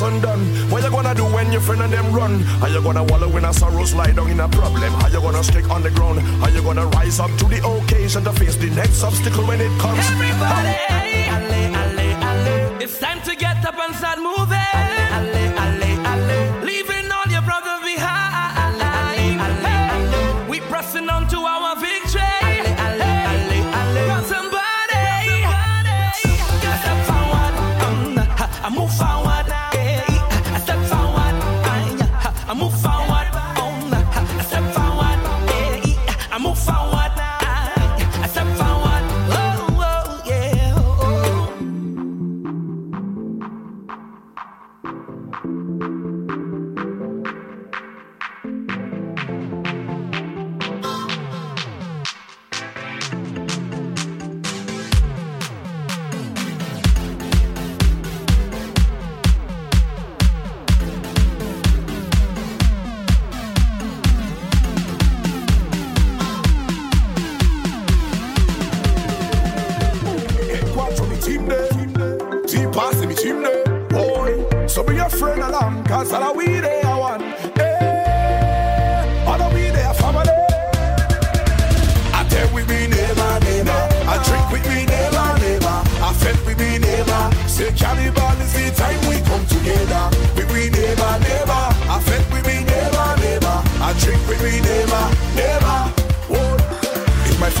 when? What you gonna do when your friend and them run? Are you gonna wallow in a sorrow, slide down in a problem? Are you gonna stick on the ground? Are you gonna rise up to the occasion to face the next obstacle when it comes? Everybody. It's time to get up and start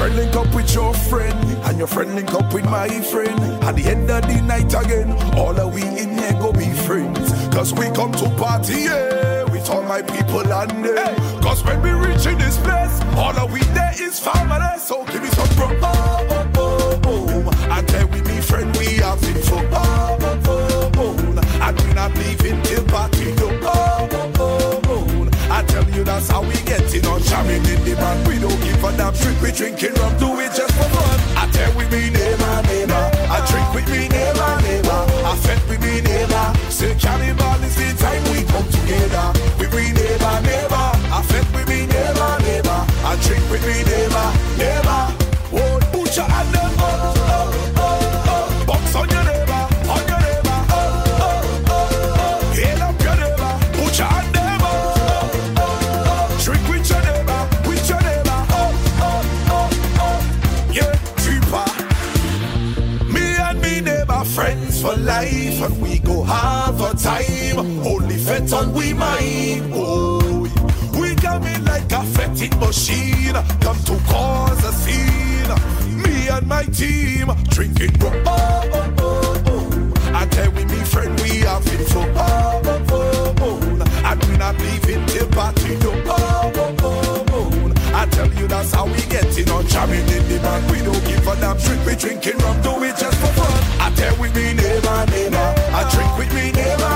friend link up with your friend, and your friend link up with my friend, at the end of the night again, all of we in here go be friends. Cause we come to party, yeah, with all my people and them. Cause when we reach in this place, all of we there is family. So give me some bro. Oh, oh, oh, oh. And then we me friend, we have for oh, oh, oh, oh. And we not leaving till party tell you that's how we get it on jamming in the band. We don't give a damn trick, we drinking rum, do it just for fun. I tell we be neighbor, neighbor. I drink with me neighbor, neighbor. I fed with me neighbor. Say cannibal is the time we come together. We be neighbor, neighbor. I fed with me neighbor, neighbor. I drink with me neighbor, neighbor. Team drinking rum. Oh, oh, oh, oh. I tell we me friend we have it so. Oh, oh, oh, oh. And we not leaving till party do. Oh, oh, oh, oh. I tell you that's how we get in on jamming in the band. We don't give a damn drink, we drinking rum, do it just for fun. I tell with me neighbor, neighbor. I drink with me neighbor.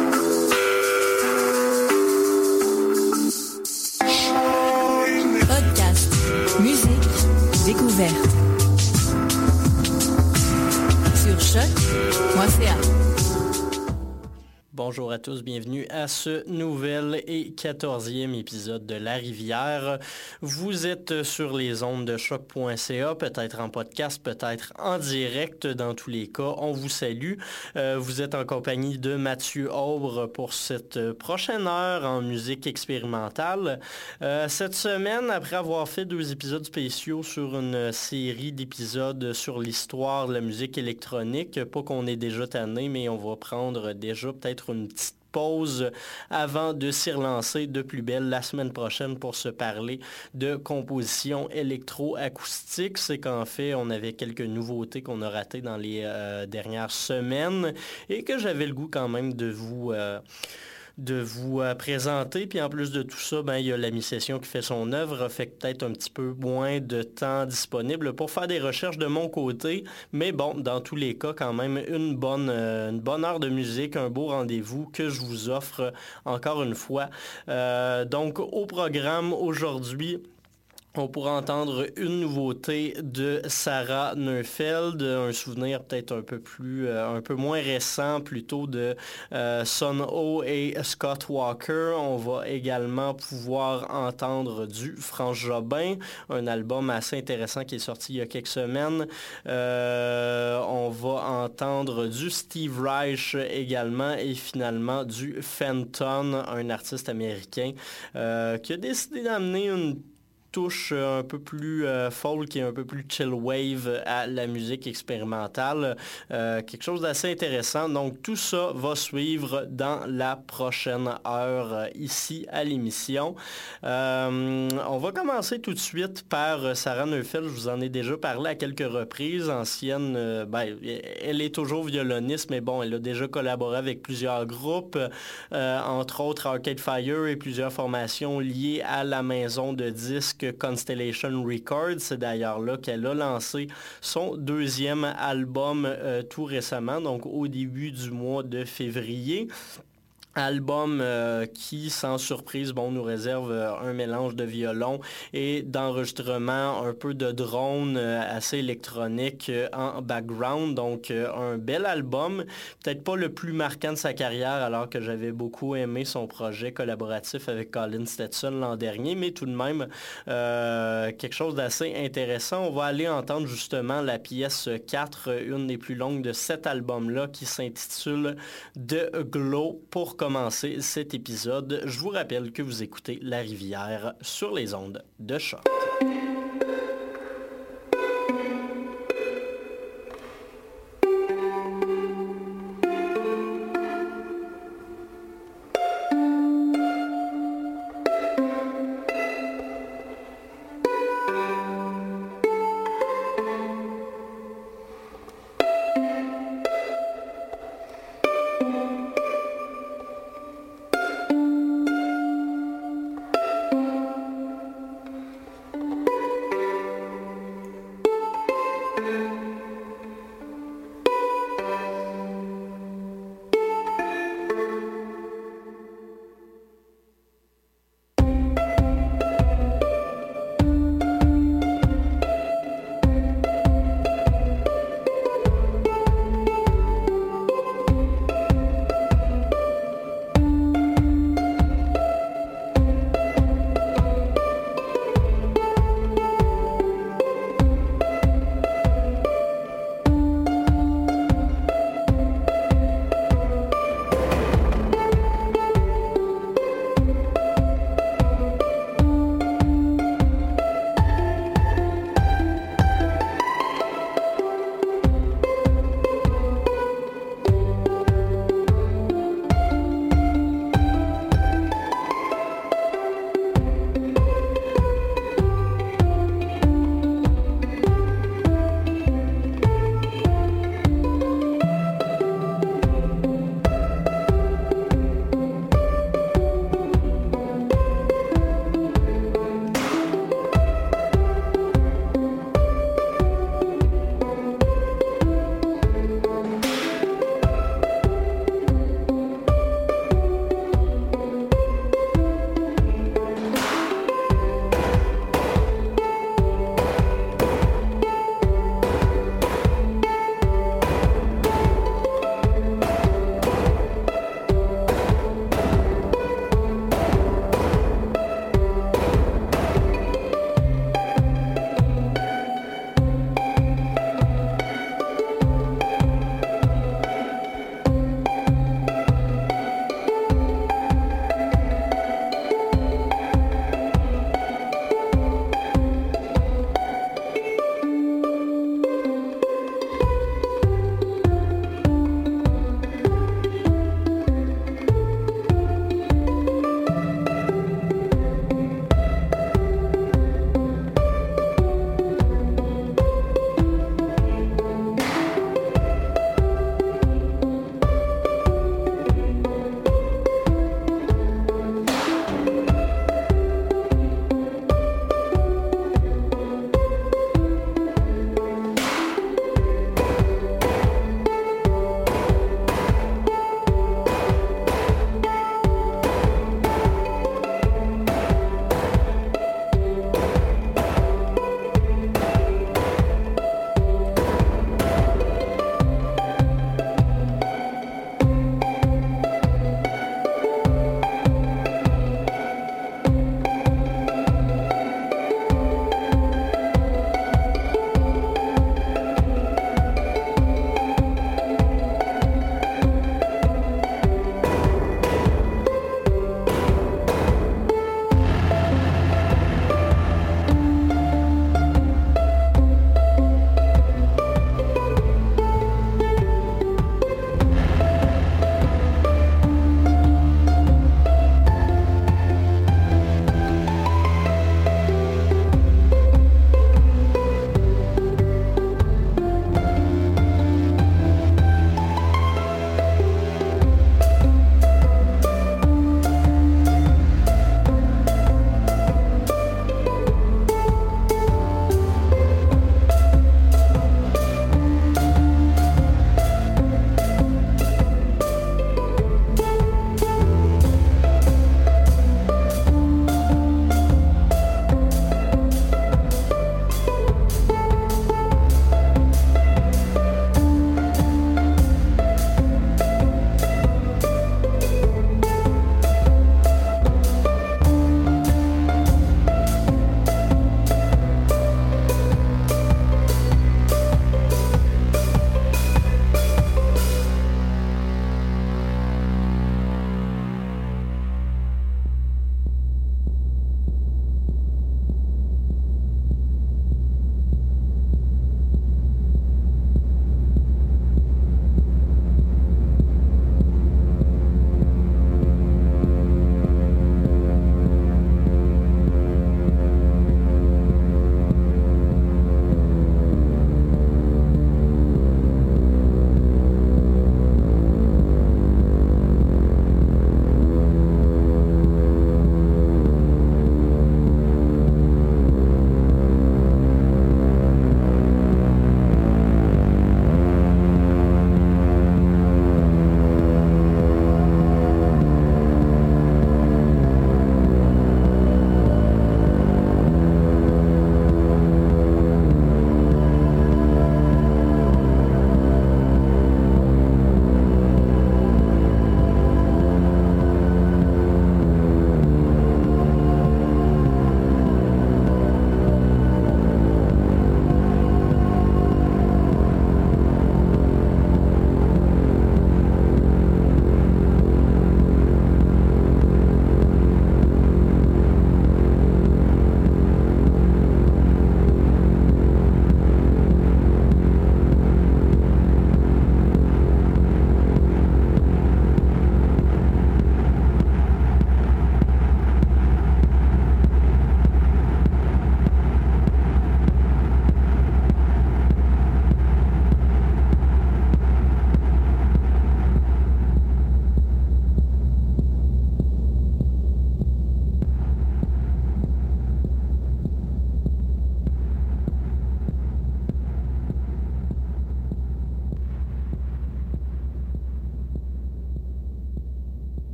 Musique, Bonjour à tous, bienvenue à ce nouvel et quatorzième épisode de La Rivière. Vous êtes sur les ondes de choc.ca, peut-être en podcast, peut-être en direct dans tous les cas. On vous salue. Euh, vous êtes en compagnie de Mathieu Aubre pour cette prochaine heure en musique expérimentale. Euh, cette semaine, après avoir fait deux épisodes spéciaux sur une série d'épisodes sur l'histoire de la musique électronique, pas qu'on est déjà tanné, mais on va prendre déjà peut-être une petite pause avant de s'y relancer de plus belle la semaine prochaine pour se parler de composition électroacoustique. C'est qu'en fait, on avait quelques nouveautés qu'on a ratées dans les euh, dernières semaines et que j'avais le goût quand même de vous... Euh, de vous euh, présenter. Puis en plus de tout ça, ben, il y a la mi-session qui fait son œuvre, fait peut-être un petit peu moins de temps disponible pour faire des recherches de mon côté. Mais bon, dans tous les cas, quand même, une bonne, euh, bonne heure de musique, un beau rendez-vous que je vous offre encore une fois. Euh, donc au programme aujourd'hui, on pourra entendre une nouveauté de Sarah Neufeld, un souvenir peut-être un peu plus, euh, un peu moins récent plutôt de euh, Son Ho et Scott Walker. On va également pouvoir entendre du Franz Jobin, un album assez intéressant qui est sorti il y a quelques semaines. Euh, on va entendre du Steve Reich également et finalement du Fenton, un artiste américain qui a décidé d'amener une touche un peu plus euh, folk et un peu plus chill wave à la musique expérimentale. Euh, quelque chose d'assez intéressant. Donc tout ça va suivre dans la prochaine heure euh, ici à l'émission. on va commencer tout de suite par Sarah Neufeld. Je vous en ai déjà parlé à quelques reprises. Ancienne, ben, elle est toujours violoniste, mais bon, elle a déjà collaboré avec plusieurs groupes, entre autres Arcade Fire et plusieurs formations liées à la maison de disques Constellation Records. C'est d'ailleurs là qu'elle a lancé son deuxième album euh, tout récemment, donc au début du mois de février. Album euh, qui, sans surprise, bon, nous réserve euh, un mélange de violon et d'enregistrement, un peu de drone euh, assez électronique en background. Donc, un bel album. Peut-être pas le plus marquant de sa carrière, alors que j'avais beaucoup aimé son projet collaboratif avec Colin Stetson l'an dernier, mais tout de même, quelque chose d'assez intéressant. On va aller entendre justement la pièce 4, une des plus longues de cet album-là, qui s'intitule The Glow pour commencer cet épisode, je vous rappelle que vous écoutez La Rivière sur les ondes de choc.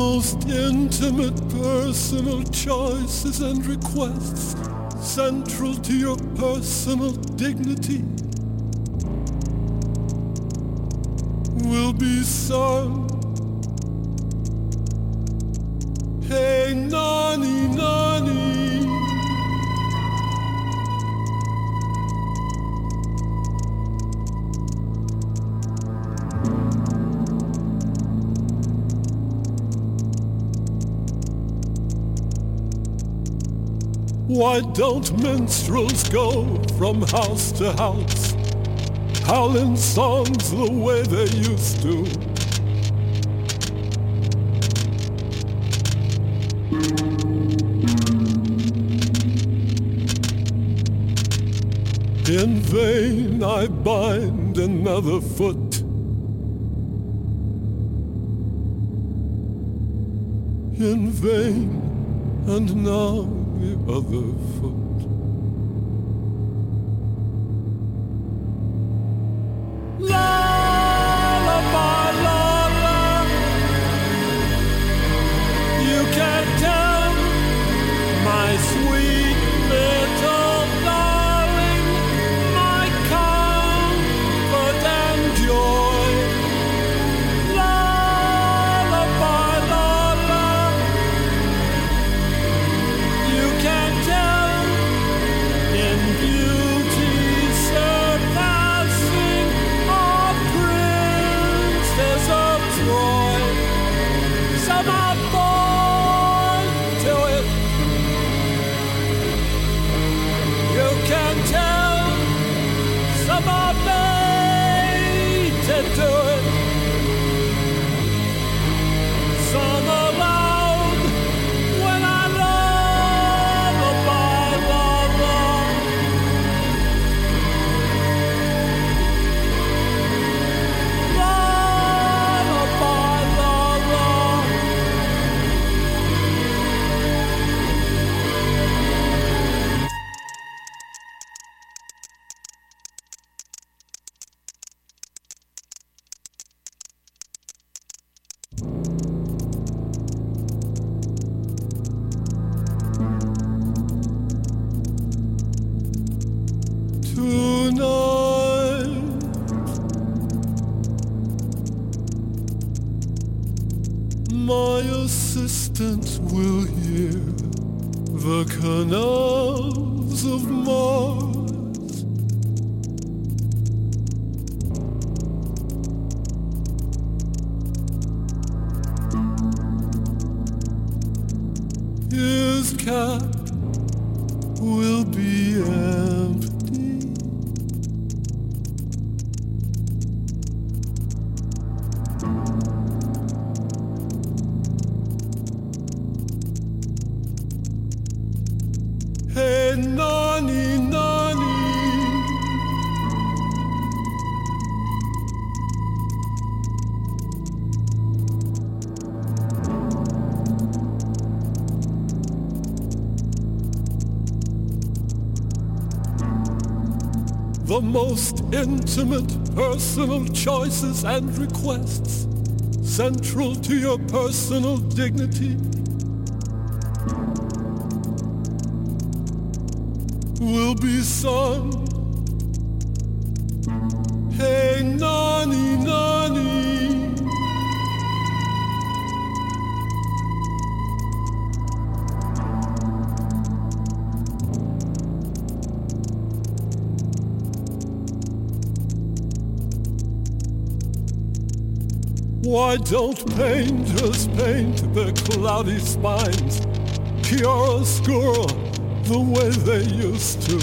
Most intimate personal choices and requests central to your personal dignity will be sung. Why don't minstrels go from house to house, howling songs the way they used to? In vain I bind another foot. In vain, and now other for The most intimate personal choices and requests central to your personal dignity will be sung. Hey, Nani, Nani. Why don't painters paint the cloudy spines, chiaroscuro, the way they used to?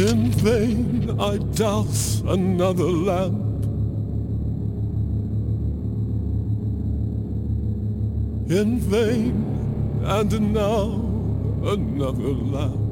In vain I douse another lamp. In vain, and now another lamp.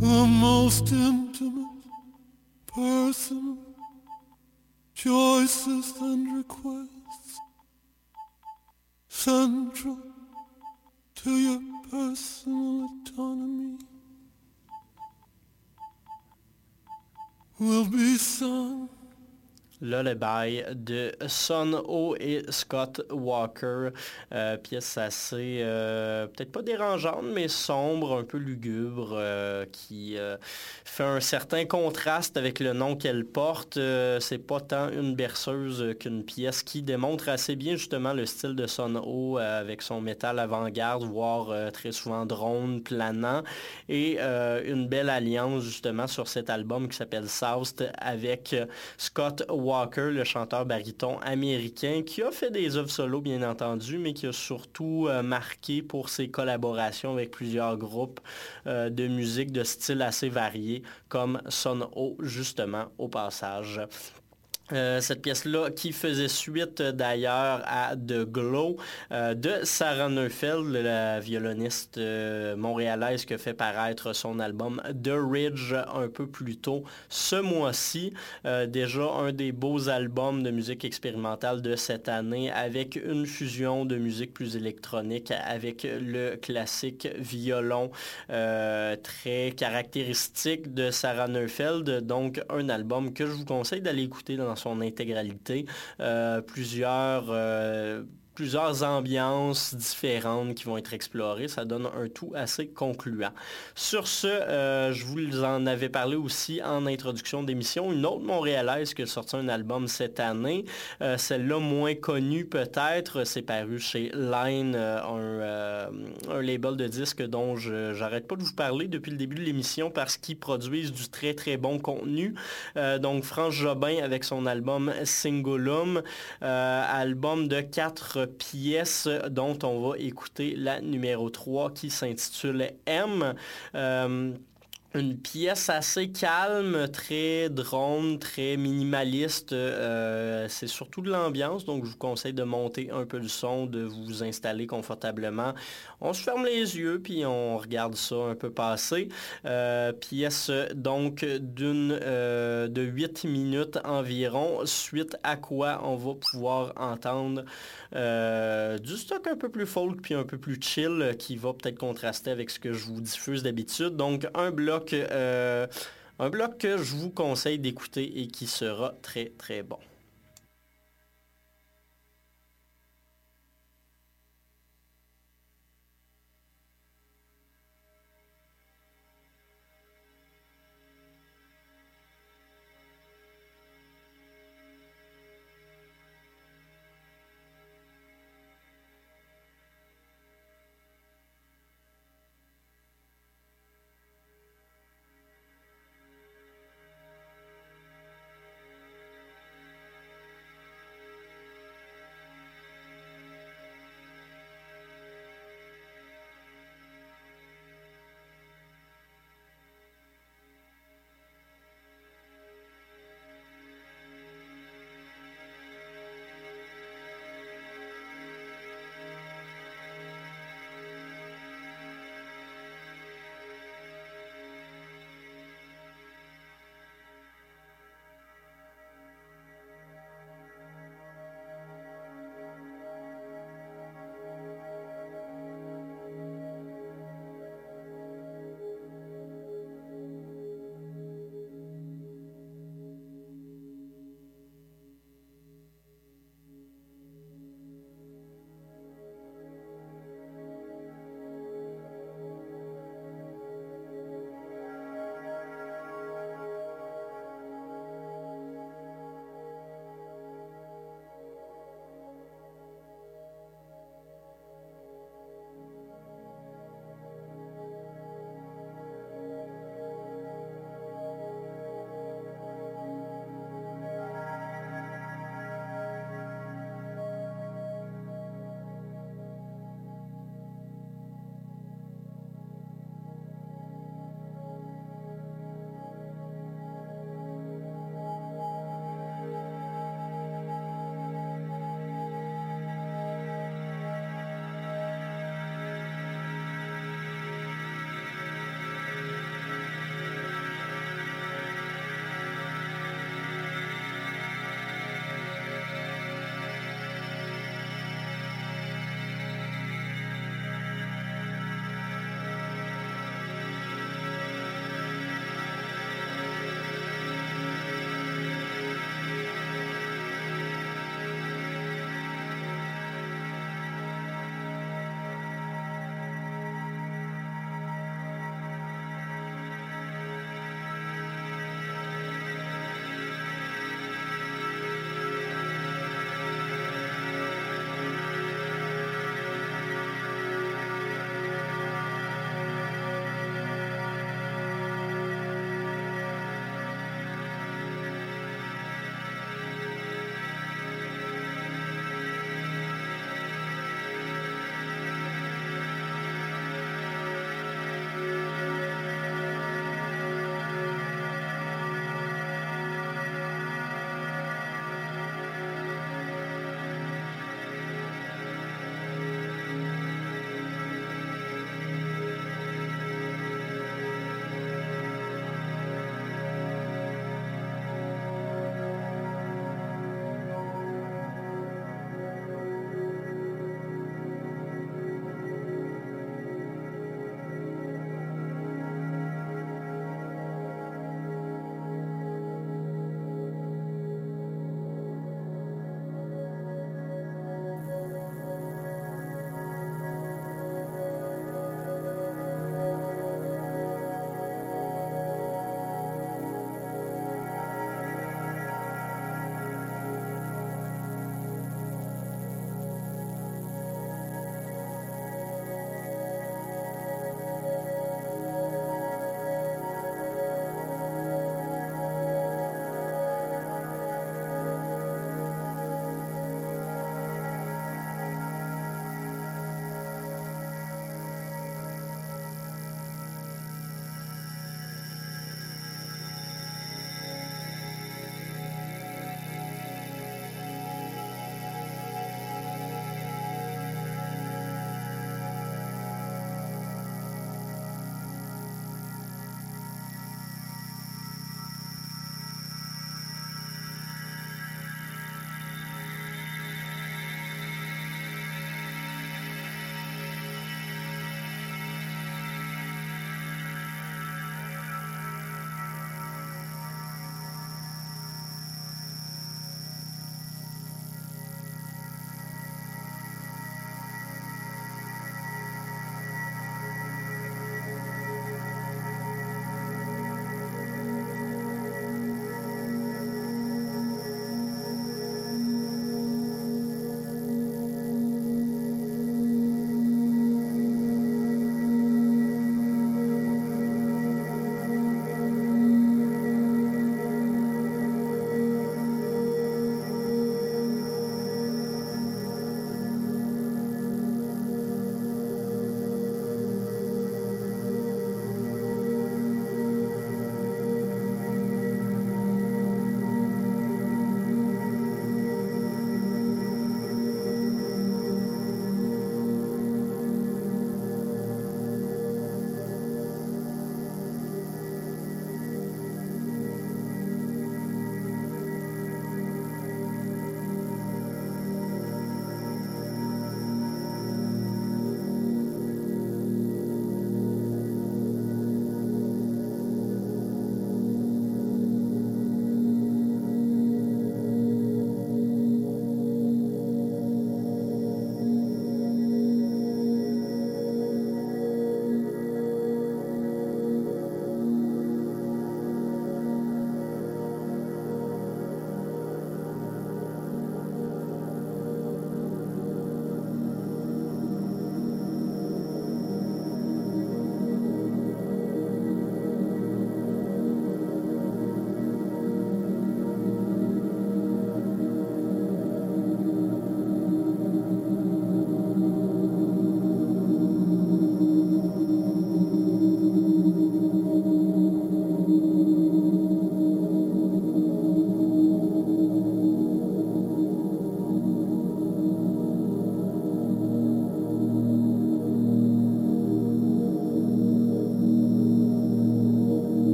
The most intimate person, choices and requests, central to your personal autonomy will be sung Lullaby de Son O et Scott Walker. Euh, pièce assez, euh, peut-être pas dérangeante, mais sombre, un peu lugubre, euh, qui fait un certain contraste avec le nom qu'elle porte. C'est pas tant une berceuse qu'une pièce qui démontre assez bien justement le style de Son O avec son métal avant-garde, voire très souvent drone, planant, et une belle alliance justement sur cet album qui s'appelle South avec Scott Walker, le chanteur baryton américain, qui a fait des œuvres solo bien entendu, mais qui a surtout euh, marqué pour ses collaborations avec plusieurs groupes euh, de musique de style assez variés, comme Son O justement au passage. Euh, cette pièce-là qui faisait suite euh, d'ailleurs à The Glow euh, de Sarah Neufeld, la violoniste montréalaise qui a fait paraître son album The Ridge un peu plus tôt ce mois-ci. Déjà un des beaux albums de musique expérimentale de cette année avec une fusion de musique plus électronique avec le classique violon très caractéristique de Sarah Neufeld. Donc un album que je vous conseille d'aller écouter dans son intégralité. Euh, plusieurs euh, plusieurs ambiances différentes qui vont être explorées. Ça donne un tout assez concluant. Sur ce, euh, je vous en avais parlé aussi en introduction d'émission. Une autre Montréalaise qui a sorti un album cette année. Euh, celle-là moins connue peut-être. C'est paru chez Line, euh, un, label de disques dont je j'arrête pas de vous parler depuis le début de l'émission parce qu'ils produisent du très très bon contenu. donc France Jobin avec son album Singulum, album de quatre pièce dont on va écouter la numéro 3 qui s'intitule M. Euh, une pièce assez calme, très drone, très minimaliste. Euh, c'est surtout de l'ambiance, donc je vous conseille de monter un peu le son, de vous installer confortablement. On se ferme les yeux, puis on regarde ça un peu passer. Euh, pièce donc d'une euh, de 8 minutes environ, suite à quoi on va pouvoir entendre du stock un peu plus folk, puis un peu plus chill, qui va peut-être contraster avec ce que je vous diffuse d'habitude. Donc un bloc euh, un bloc que je vous conseille d'écouter et qui sera très très bon.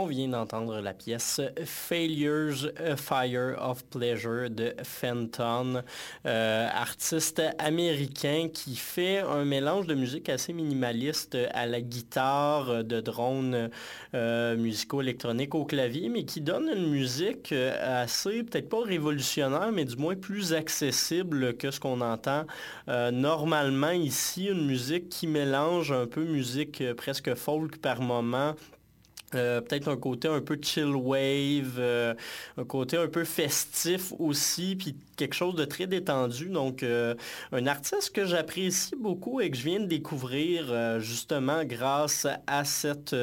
On vient d'entendre la pièce Failures A Fire of Pleasure de Fenton, euh, artiste américain qui fait un mélange de musique assez minimaliste à la guitare, de drones euh, musicaux électroniques au clavier, mais qui donne une musique euh, assez, peut-être pas révolutionnaire, mais du moins plus accessible que ce qu'on entend normalement ici. Une musique qui mélange un peu musique presque folk par moment euh, peut-être un côté un peu chill wave, euh, un côté un peu festif aussi, puis quelque chose de très détendu. Donc, euh, un artiste que j'apprécie beaucoup et que je viens de découvrir justement grâce à cet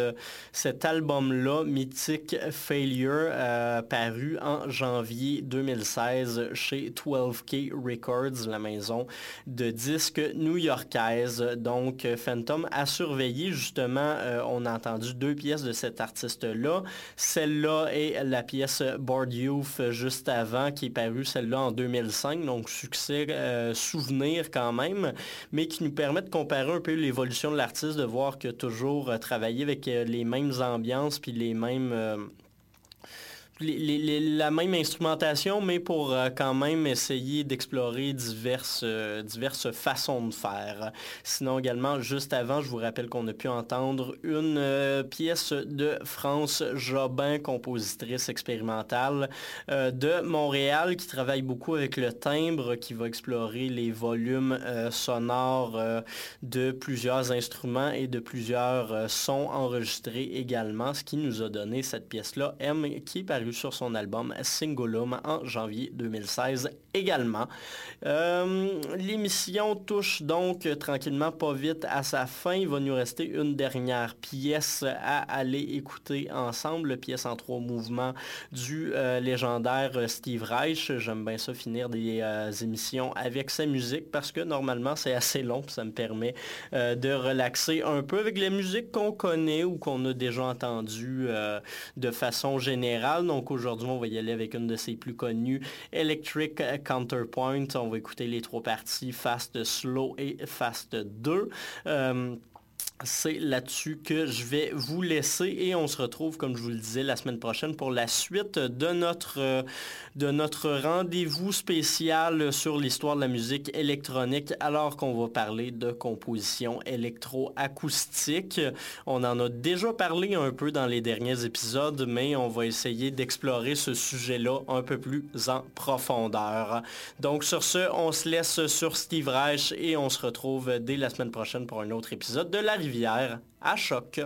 album-là, Mythic Failure, paru en janvier 2016 chez 12K Records, la maison de disques new-yorkaise. Donc, Phantom a surveillé justement, on a entendu deux pièces de cette artiste-là. Celle-là est la pièce Board Youth juste avant, qui est parue celle-là en 2005, donc succès, euh, souvenir quand même, mais qui nous permet de comparer un peu l'évolution de l'artiste, de voir que toujours euh, travailler avec euh, les mêmes ambiances puis les mêmes la même instrumentation, mais pour euh, quand même essayer d'explorer diverses, euh, diverses façons de faire. Sinon également, juste avant, je vous rappelle qu'on a pu entendre une euh, pièce de France Jobin, compositrice expérimentale de Montréal, qui travaille beaucoup avec le timbre, qui va explorer les volumes sonores de plusieurs instruments et de plusieurs sons enregistrés également, ce qui nous a donné cette pièce-là, M, qui est sur son album Singulum en janvier 2016 également. Euh, l'émission touche donc tranquillement pas vite à sa fin. Il va nous rester une dernière pièce à aller écouter ensemble, pièce en trois mouvements du euh, légendaire Steve Reich. J'aime bien ça finir des euh, émissions avec sa musique parce que normalement c'est assez long, ça me permet de relaxer un peu avec les musiques qu'on connaît ou qu'on a déjà entendues de façon générale. Aujourd'hui, on va y aller avec une de ses plus connues, Electric Counterpoint. On va écouter les trois parties, Fast, Slow et Fast 2 c'est là-dessus que je vais vous laisser et on se retrouve, comme je vous le disais, la semaine prochaine pour la suite de notre, de notre rendez-vous spécial sur l'histoire de la musique électronique alors qu'on va parler de composition électroacoustique. On en a déjà parlé un peu dans les derniers épisodes, mais on va essayer d'explorer ce sujet-là un peu plus en profondeur. Donc sur ce, on se laisse sur Steve Reich et on se retrouve dès la semaine prochaine pour un autre épisode de La Rivière à choc.